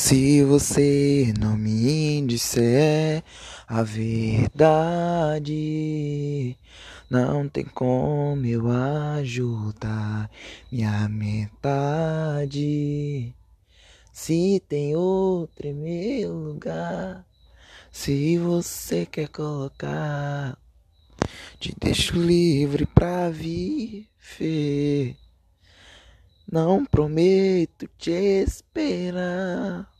Se você não me disser a verdade, não tem como eu ajudar minha metade. Se tem outro em meu lugar, se você quer colocar, te deixo livre pra viver. Não prometo te esperar.